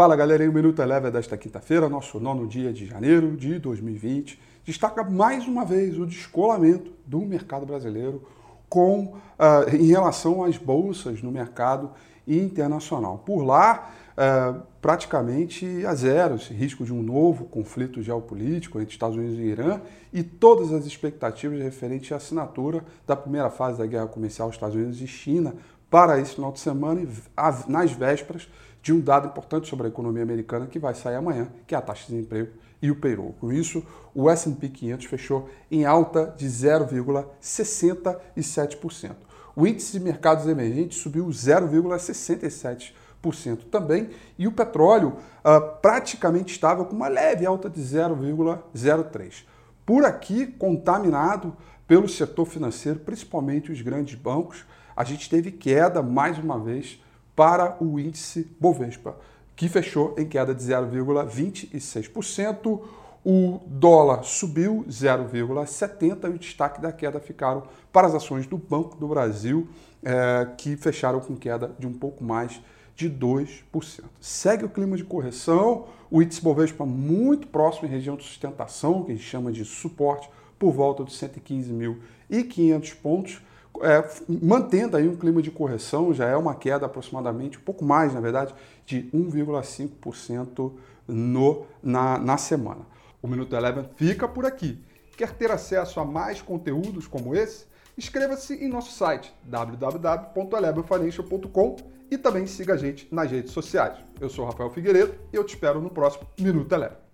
Fala galera, o Minuto Eleva é desta quinta-feira, nosso nono dia de janeiro de 2020, destaca mais uma vez o descolamento do mercado brasileiro com uh, em relação às bolsas no mercado internacional. Por lá, uh, praticamente a zero esse risco de um novo conflito geopolítico entre Estados Unidos e Irã e todas as expectativas referentes à assinatura da primeira fase da guerra comercial Estados Unidos e China para esse final de semana, nas vésperas de um dado importante sobre a economia americana que vai sair amanhã, que é a taxa de desemprego e o payroll. Com isso, o S&P 500 fechou em alta de 0,67%. O índice de mercados emergentes subiu 0,67% também e o petróleo uh, praticamente estável com uma leve alta de 0,03%. Por aqui, contaminado pelo setor financeiro, principalmente os grandes bancos, a gente teve queda mais uma vez para o índice Bovespa, que fechou em queda de 0,26%. O dólar subiu 0,70% e o destaque da queda ficaram para as ações do Banco do Brasil, é, que fecharam com queda de um pouco mais de 2%. Segue o clima de correção, o índice Bovespa muito próximo em região de sustentação, que a gente chama de suporte, por volta dos 115.500 pontos é, mantendo aí um clima de correção, já é uma queda aproximadamente, um pouco mais, na verdade, de 1,5% no, na, na semana. O Minuto Eleven fica por aqui. Quer ter acesso a mais conteúdos como esse? Inscreva-se em nosso site www.elevenfinancial.com e também siga a gente nas redes sociais. Eu sou Rafael Figueiredo e eu te espero no próximo Minuto Eleven.